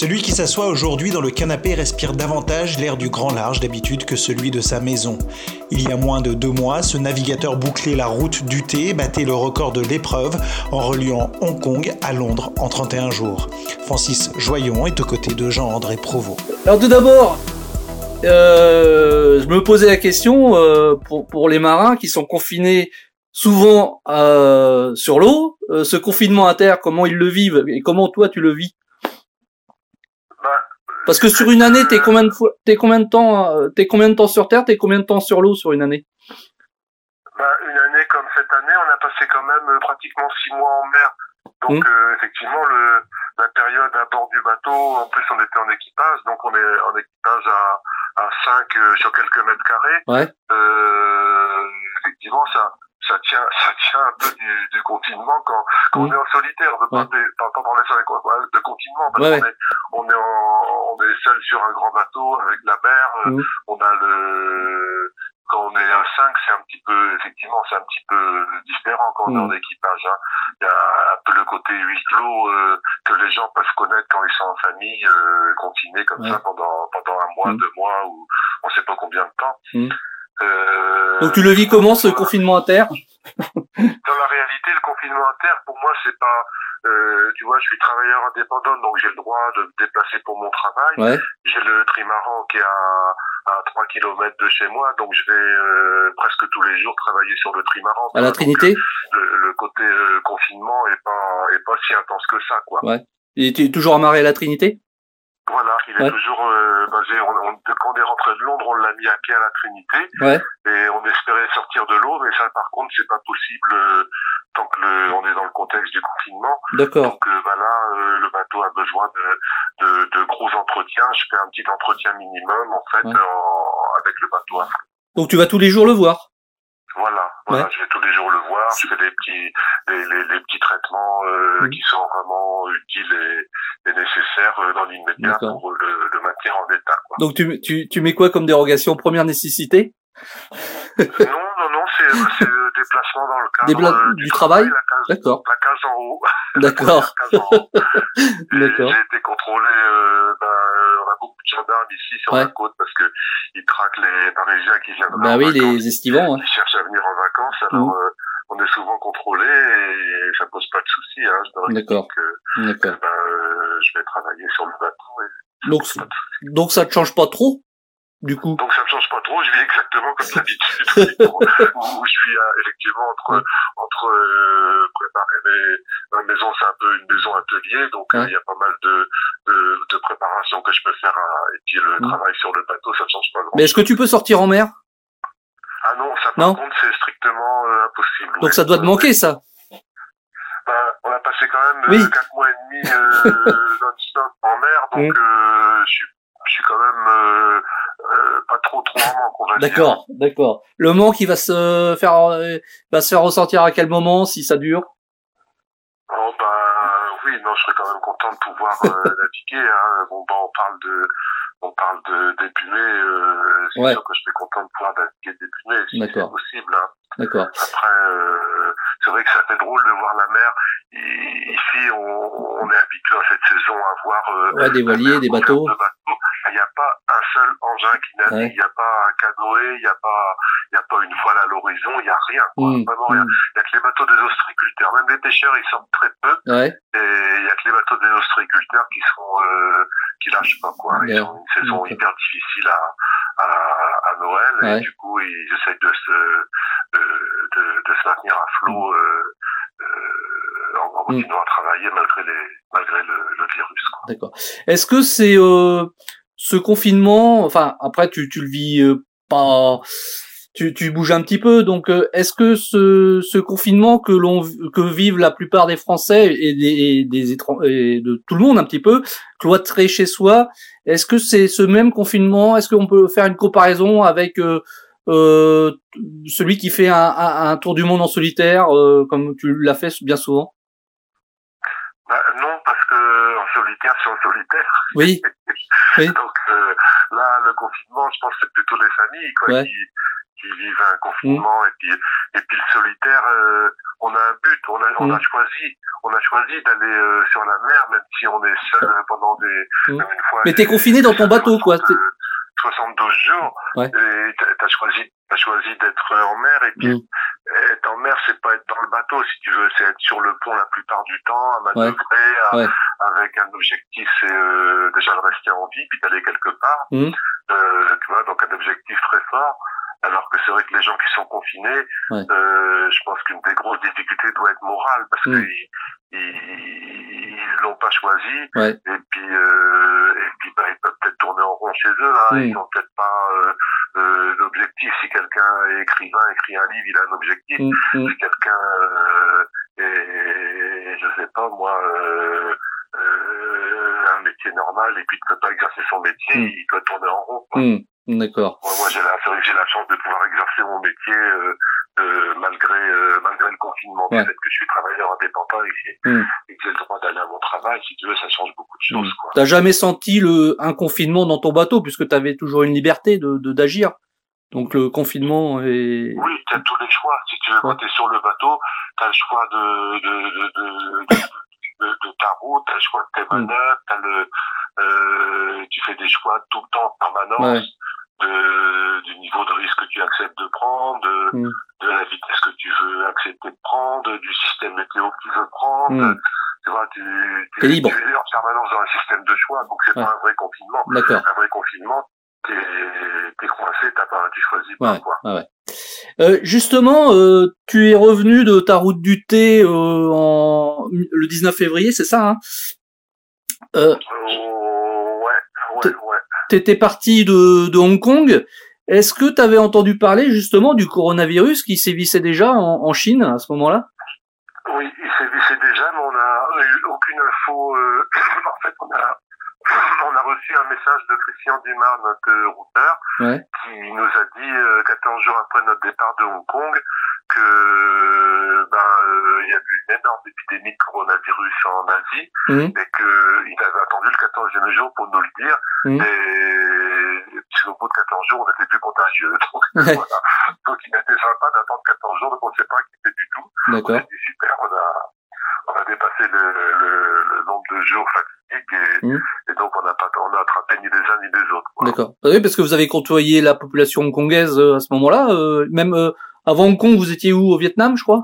Celui qui s'assoit aujourd'hui dans le canapé respire davantage l'air du grand large d'habitude que celui de sa maison. Il y a moins de deux mois, ce navigateur bouclait la route du thé, battait le record de l'épreuve en reliant Hong Kong à Londres en 31 jours. Francis Joyon est aux côtés de Jean-André Provost. Alors tout d'abord, euh, je me posais la question euh, pour, les marins qui sont confinés souvent euh, sur l'eau, ce confinement à terre, comment ils le vivent et comment toi tu le vis? Parce que sur une année, t'es combien de fois, t'es combien de temps, euh, t'es combien de temps sur terre, t'es combien de temps sur l'eau sur une année? Bah, Une année comme cette année, on a passé quand même euh, pratiquement six mois en mer. Donc Mmh. euh, effectivement, le, la période à bord du bateau, en plus on était en équipage, donc on est en équipage à, à 5 euh, sur quelques mètres carrés. Ouais. Euh, effectivement, ça, ça tient, ça tient un peu du, du confinement quand, quand on est en solitaire. On ne Ouais. pas, parler sur les co- de confinement parce Ouais, qu'on est, on est en, on est seul sur un grand bateau avec la mer. euh. On a le, quand on est à 5, c'est un petit peu, effectivement, c'est un petit peu différent quand on est Mm. en équipage. hein. Il y a un peu le côté huis clos euh, que les gens peuvent connaître quand ils sont en famille, euh, confinés comme Ouais. ça pendant pendant un mois, Mm. deux mois ou on sait pas combien de temps. Mm. Euh, Donc tu le vis comment ce confinement à terre? dans la réalité, le confinement à terre, pour moi, c'est pas, euh, tu vois, je suis travailleur indépendant, donc j'ai le droit de me déplacer pour mon travail. Ouais. J'ai le trimaran qui est à, à 3 km de chez moi, donc je vais euh, presque tous les jours travailler sur le trimaran. À la Trinité? le, le côté euh, confinement est pas est pas si intense que ça, quoi. Ouais. Et tu es toujours amarré à la Trinité? Voilà, il est Ouais. toujours euh, basé. On, on- quand on est rentré de Londres, on l'a mis à pied à la Trinité. Ouais. et on espérait sortir de l'eau, mais ça, par contre, c'est pas possible euh, tant que le, on est dans le contexte du confinement. D'accord. Donc euh, bah là, euh, le bateau a besoin de, de, de gros entretiens. Je fais un petit entretien minimum en fait Ouais. en- avec le bateau. Donc tu vas tous les jours le voir? Voilà. Ouais. Je vais tous les jours le voir. Je fais des petits, des, les, les petits traitements euh, qui sont vraiment utiles et, et nécessaires euh, dans l'immédiat pour le, le maintenir en état. Quoi. Donc tu, tu, tu mets quoi comme dérogation? Première nécessité? Non, non, non, c'est le déplacement dans le cadre Débla- euh, du travail? D'accord. la case en haut. D'accord. J'ai été contrôlé. Euh, ben, gendarmes ici sur Ouais. la côte parce que ils traquent les Parisiens qui viennent. Bah oui, vacances, les estivants. Hein. Qui cherchent à venir en vacances. Alors, Mhm. euh, on est souvent contrôlé et ça pose pas de souci. Hein. Je leur D'accord. que, D'accord. ben, euh, je vais travailler sur le bateau. Et Donc, donc ça te change pas trop, du coup. donc ça ne change pas trop. Je vis exactement comme d'habitude. où je suis euh, effectivement entre entre euh, préparer mes ma maison, c'est un peu une maison atelier, donc euh, il Ouais. y a pas mal de, de de préparation que je peux faire. à- et puis le Mm. travail sur le bateau, ça ne change pas grand. Mais est-ce que tu peux sortir en mer? Ah non, ça par Non. contre c'est strictement euh, impossible. Donc ouais. ça doit te manquer, ça? Bah, on a passé quand même Oui. euh, quatre mois et demi euh, non-stop en mer, donc Mm. euh, je suis je suis quand même euh, euh, pas trop trop en manque, on va dire. D'accord, d'accord. Le manque, il va se faire, euh, va se faire ressentir à quel moment, si ça dure? Oh bah oui, non, je serais quand même content de pouvoir euh, naviguer. Hein. Bon bah on parle de on parle de d'épumer, euh, c'est Ouais. sûr que je serais content de pouvoir naviguer d'épumer si c'est possible. Hein. D'accord. Après, euh, c'est vrai que ça fait drôle de voir la mer. Ici, on, on est habitué à cette saison à voir euh, Ouais, des voiliers, des bateaux. de bateaux. Il n'y a pas un seul engin qui navigue, Ouais. il n'y a pas un canoë, il n'y a pas il y a pas une voile à l'horizon, il n'y a rien. quoi. Mmh, Vraiment rien. Il n'y a que les bateaux des ostréiculteurs. Même les pêcheurs, ils sortent très peu. Ouais, Et bateaux des ostréiculteurs qui sont euh, qui lâchent pas quoi. Ils ont une saison hyper difficile à, à, à Noël Ouais. et du coup ils essayent de se de, de, de se maintenir à flot euh, euh, en, en continuant à travailler malgré les malgré le, le virus. D'accord. Est-ce que c'est euh, ce confinement, enfin après tu, tu le vis euh, pas, tu, tu bouges un petit peu, donc euh, est-ce que ce, ce confinement que l'on que vivent la plupart des Français et des, et des et de tout le monde un petit peu, cloîtré chez soi, est-ce que c'est ce même confinement Est-ce qu'on peut faire une comparaison avec euh, euh, celui qui fait un, un, un tour du monde en solitaire, euh, comme tu l'as fait bien souvent? Bah, non parce que en solitaire c'est en solitaire. Oui, Oui. Donc euh, là le confinement je pense que c'est plutôt les familles quoi Ouais. qui qui vivent un confinement et puis et puis le solitaire, euh, on a un but, on a on a Mm. choisi, on a choisi d'aller euh, sur la mer même si on est seul pendant des Mm. une fois. Mais t'es confiné dans ton bateau, quoi. 60, euh, 72 jours. Ouais. Et t'as choisi t'as choisi d'être en mer et puis Mm. être en mer c'est pas être dans le bateau si tu veux, c'est être sur le pont la plupart du temps, à manœuvrer, à- Ouais. avec un objectif c'est euh, déjà de rester en vie puis d'aller quelque part. Mm. Euh, tu vois, donc un objectif très fort. Alors que c'est vrai que les gens qui sont confinés, Ouais. euh, je pense qu'une des grosses difficultés doit être morale parce Mm. qu'ils ils, l'ont pas choisi Ouais. et puis euh, et puis bah, ils peuvent peut-être tourner en rond chez eux là. Mm. Ils ont peut-être pas euh, euh, d'objectif. Si quelqu'un est écrivain, écrit un livre, il a un objectif. Mm. Si quelqu'un euh, est, je sais pas moi, euh, euh, un métier normal et puis ne peut pas exercer son métier, il doit tourner en rond. quoi. D'accord. Moi, moi j'ai la, la chance de pouvoir exercer mon métier euh, euh, malgré euh, malgré le confinement. Ouais. Du fait que je suis travailleur indépendant et que j'ai Mm. et que j'ai le droit d'aller à mon travail, si tu veux, ça change beaucoup de choses. Quoi. T'as jamais senti le un confinement dans ton bateau puisque t'avais toujours une liberté de de- d'agir. Donc le confinement est Oui, tu as tous les choix. Si tu veux, quand Ouais. tu es sur le bateau, tu as le choix de, de, de, de, de, de- de ta route, tu as le choix de tes Mm. manœuvres, t'as le, euh, tu fais des choix tout le temps en permanence. Ouais. De, du niveau de risque que tu acceptes de prendre, de, Mm. de la vitesse que tu veux accepter de prendre, du système météo que tu veux prendre. Mm. Tu vois, tu, tu, libre. tu es en permanence dans un système de choix, donc c'est Ouais. pas un vrai confinement. d'accord. Un vrai confinement, t'es es coincé, t'as pas, tu choisis pas, Ouais. quoi. Ouais, ouais. Euh, justement, euh, tu es revenu de ta route du thé euh, en le 19 février, c'est ça hein? Euh, Oh, ouais, ouais, ouais. T'étais parti de, de Hong Kong. Est-ce que tu avais entendu parler justement du coronavirus qui sévissait déjà en, en Chine à ce moment-là? Oui, il sévissait déjà, mais on n'a eu aucune info. euh, en fait, on a, on a reçu un message de Christian Dumas, notre routeur, Ouais. qui nous a dit, euh, 14 jours après notre départ de Hong Kong, que ben euh, il y a eu une énorme épidémie de coronavirus en Asie Mhm. et qu'il avait attendu le 14e jour pour nous le dire. Mhm. Et puisqu'au bout de 14 jours, on n'était plus contagieux. Donc, Ouais. voilà. Donc il était sympa d'attendre 14 jours, donc on ne s'est pas inquiété du tout. On a dit super, on a, on a dépassé le, le, le nombre de jours fatidiques et, et donc on n'a pas, on a attrapé ni les uns ni les autres. quoi. D'accord. Ah Oui, parce que vous avez côtoyé la population hongkongaise euh, à ce moment-là. euh, même euh, avant Hong Kong, vous étiez où? Au Vietnam, je crois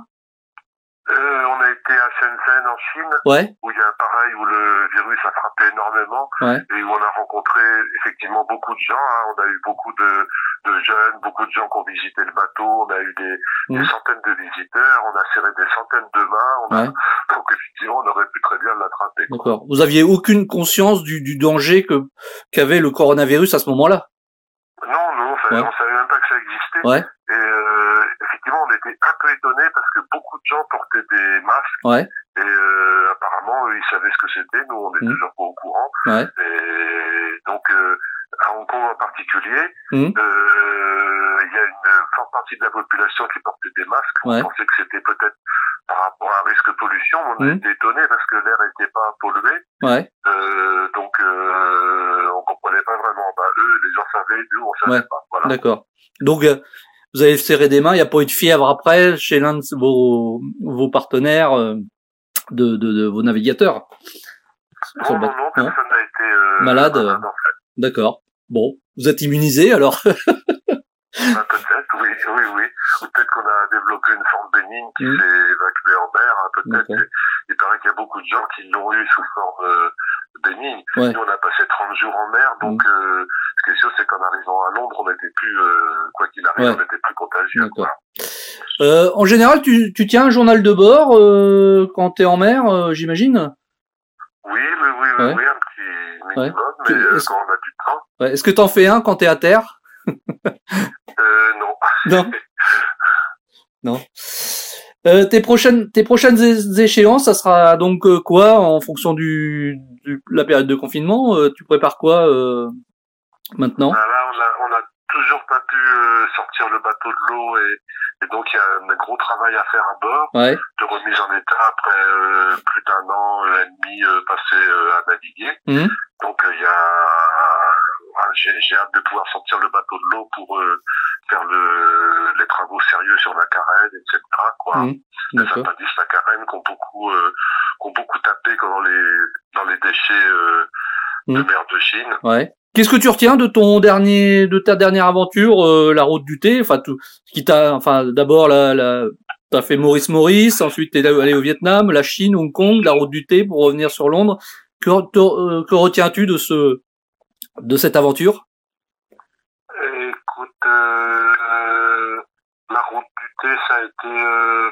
Euh, on a été à Shenzhen en Chine, Ouais. où il y a pareil, où le virus a frappé énormément, Ouais. et où on a rencontré effectivement beaucoup de gens. hein. On a eu beaucoup de, de jeunes, beaucoup de gens qui ont visité le bateau. On a eu des, des Mhm. centaines de visiteurs. On a serré des centaines de mains. On a, Ouais. Donc effectivement, on aurait pu très bien l'attraper. D'accord. Vous aviez aucune conscience du, du danger que qu'avait le coronavirus à ce moment-là? Non, non, Ouais. on savait même pas que ça existait. Et euh, effectivement, on était un peu étonnés parce que beaucoup de gens portaient des masques. Ouais. Et euh, apparemment, eux, ils savaient ce que c'était. Nous, on est Mhm. toujours pas au courant. Ouais. Et donc, euh, à Hong Kong en particulier, Mhm. euh, il y a une forte partie de la population qui portait des masques. Ouais. On pensait que c'était peut-être par rapport à un risque de pollution. On a Mhm. été étonnés parce que l'air n'était pas pollué. Ouais. Euh, donc, euh, on comprenait pas vraiment. Bah, eux, les gens savaient, nous, on savait pas. Voilà. D'accord. Donc euh, vous avez serré des mains. Il n'y a pas eu de fièvre après chez l'un de vos vos partenaires euh, de, de, de vos navigateurs. Non, non, non, Non personne n'a été euh, Malade, en fait. D'accord. Bon, vous êtes immunisé alors. Ah, peut-être, oui, oui, oui. Ou peut-être qu'on a développé une forme bénigne qui Mhm. s'est évacuée en mer. hein, peut-être. Il paraît qu'il y a beaucoup de gens qui l'ont eu sous forme euh, bénigne. Ouais. Nous, on a passé 30 jours en mer, donc euh, ce qui est sûr, c'est qu'en arrivant à Londres, on n'était plus, euh, quoi qu'il arrive, Ouais. on n'était plus contagieux. D'accord. quoi. Euh, en général, tu, tu tiens un journal de bord euh, quand t'es en mer, euh, j'imagine? Oui, oui, oui, oui, Ouais. oui, un petit minimum, Tu- mais euh, quand on a du temps, Ouais. Est-ce que t'en fais un quand t'es à terre? Euh, non. Non. non. Euh, tes prochaines tes prochaines échéances, ça sera donc quoi en fonction du, du la période de confinement euh, Tu prépares quoi euh, maintenant? Ah, Là, on a, on a toujours pas pu euh, sortir le bateau de l'eau et, et donc il y a un gros travail à faire à bord Ouais. de remise en état après euh, plus d'un an et demi euh, passé euh, à naviguer. Mhm. Donc il y a ah, j'ai hâte de pouvoir sortir le bateau de l'eau pour euh, faire le, les travaux sérieux sur la carène, etc. Quoi. Mmh, les appendices la carène qui ont beaucoup, euh, qui ont beaucoup tapé dans les, dans les déchets euh, de mmh. mer de Chine. Ouais. Qu'est-ce que tu retiens de ton dernier, de ta dernière aventure, euh, la route du thé, enfin tout, qui t'a, enfin d'abord la, la t'as fait Maurice Maurice, ensuite t'es allé au Vietnam, la Chine, Hong Kong, la route du thé pour revenir sur Londres. Que, euh, que retiens-tu de ce, de cette aventure Écoute, euh, la route du thé, ça a été euh,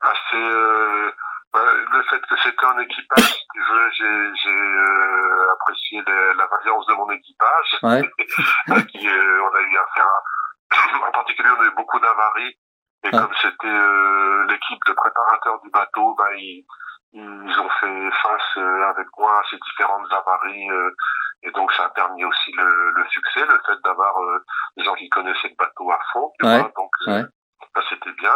assez bah, le fait que c'était un équipage, j'ai euh, apprécié la variance de mon équipage. Ouais. qui, euh, on a eu affaire à, en particulier, on a eu beaucoup d'avaries. Et comme c'était euh, l'équipe de préparateurs du bateau, bah, ils, ils ont fait face euh, avec moi à ces différentes avaries. Et donc, ça a permis aussi le, le succès, le fait d'avoir des gens qui connaissaient le bateau à fond. Tu vois, donc, ça, c'était bien.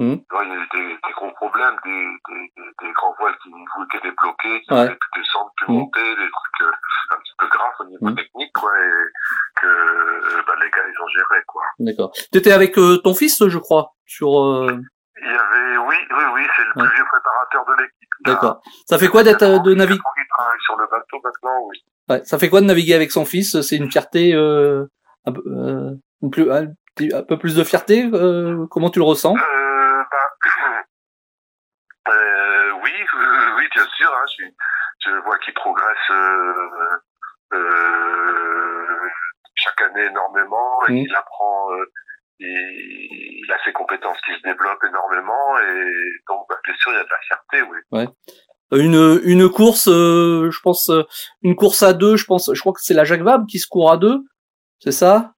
Mmh. il y a eu des, des gros problèmes, des, des, des, grands voiles qui, étaient débloqués, qui ouais. pouvaient plus descendre, plus mmh. monter, des trucs euh, un petit peu graves au niveau mmh. technique, quoi, et que euh, bah, les gars, ils ont géré, quoi. D'accord. Tu étais avec euh, ton fils, je crois, sur... Euh... Il y avait, oui, oui, oui, c'est le ouais. plus vieux préparateur de l'équipe. D'accord. Ça fait quoi d'être de naviguer sur le bateau maintenant, oui. Ouais. Ça fait quoi de naviguer avec son fils? C'est une fierté, euh, un, peu, plus, un, un, peu plus de fierté. comment tu le ressens? Je vois qu'il progresse euh, euh, chaque année énormément et mmh. il apprend euh, il, il, a ses compétences qui se développent énormément et donc bah, bien sûr il y a de la fierté oui ouais une une course euh, je pense euh, une course à deux je pense je crois que c'est la Jacques Vabre qui se court à deux c'est ça?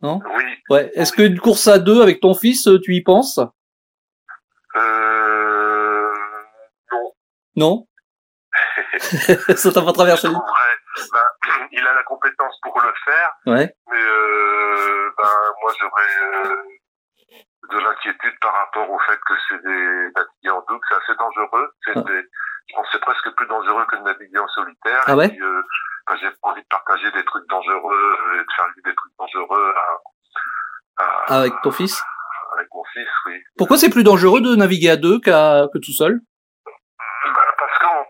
Non? Oui ouais est-ce qu'une course à deux avec ton fils tu y penses? Euh, non non? Ça t'a pas traversé ben, Il a la compétence pour le faire. Ouais. Mais euh, ben, moi, j'aurais euh, de l'inquiétude par rapport au fait que c'est des naviguer en double. C'est assez dangereux. C'est ah. Je pense c'est presque plus dangereux que de naviguer en solitaire. Ah ouais. euh, ben, j'ai pas envie de partager des trucs dangereux et de faire des trucs dangereux à, à, avec ton fils. Avec mon fils, oui. Pourquoi c'est plus dangereux de naviguer à deux qu'à que tout seul?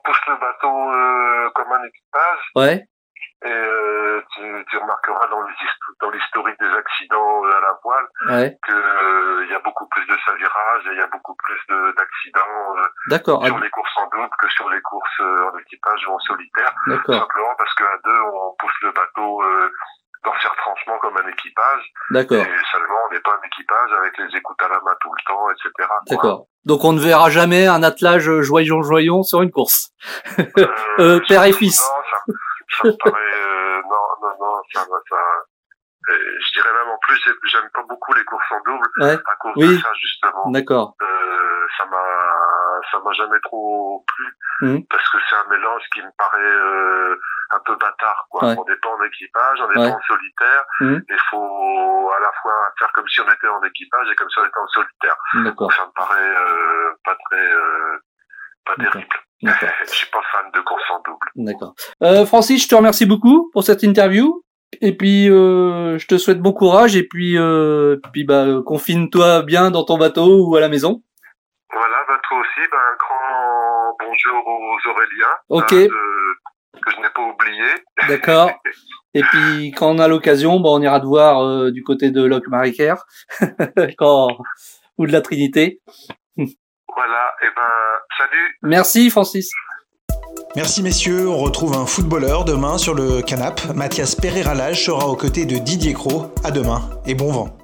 Pousse le bateau euh, comme un équipage. Ouais. Et euh, tu, tu, remarqueras dans l'historique des accidents euh, à la voile ouais. que il euh, y a beaucoup plus de savirage et il y a beaucoup plus d'accidents D'accord. sur les courses en double que sur les courses en équipage ou en solitaire. D'accord. Simplement parce qu'à deux on pousse le bateau d'en faire franchement comme un équipage. D'accord. Et seulement, on n'est pas un équipage avec les écoutes à la main tout le temps, etc. D'accord. Donc on ne verra jamais un attelage joyon-joyon sur une course. Euh, euh, père et fils. Non, ça, me paraît, euh, non, non, non, ça, ça, euh, je dirais même en plus, j'aime pas beaucoup les courses en double ouais. à cause oui. de ça justement. D'accord. Euh, ça m'a, ça m'a jamais trop plu mmh. parce que c'est un mélange qui me paraît euh, un peu bâtard. Quoi. Ouais. On n'est pas en équipage, on n'est Ouais. pas en solitaire. Mmh. Il faut à la fois faire comme si on était en équipage et comme si on était en solitaire. D'accord. Ça me paraît euh, pas très, euh, pas terrible. D'accord. je suis pas fan de course en double. D'accord. Euh, Francis, je te remercie beaucoup pour cette interview. Et puis, euh, je te souhaite bon courage. Et puis, euh, puis bah, confine-toi bien dans ton bateau ou à la maison. Voilà, bah toi aussi, bah, un grand bonjour aux Auréliens. Ok. hein, de- que je n'ai pas oublié. D'accord. Et puis, quand on a l'occasion, bon, on ira te voir euh, du côté de Loc Maricaire, quand ou de la Trinité. Voilà, et ben, salut. Merci, Francis. Merci messieurs, on retrouve un footballeur demain sur le canap. Mathias Pereira Lage sera aux côtés de Didier Cros. À demain et bon vent.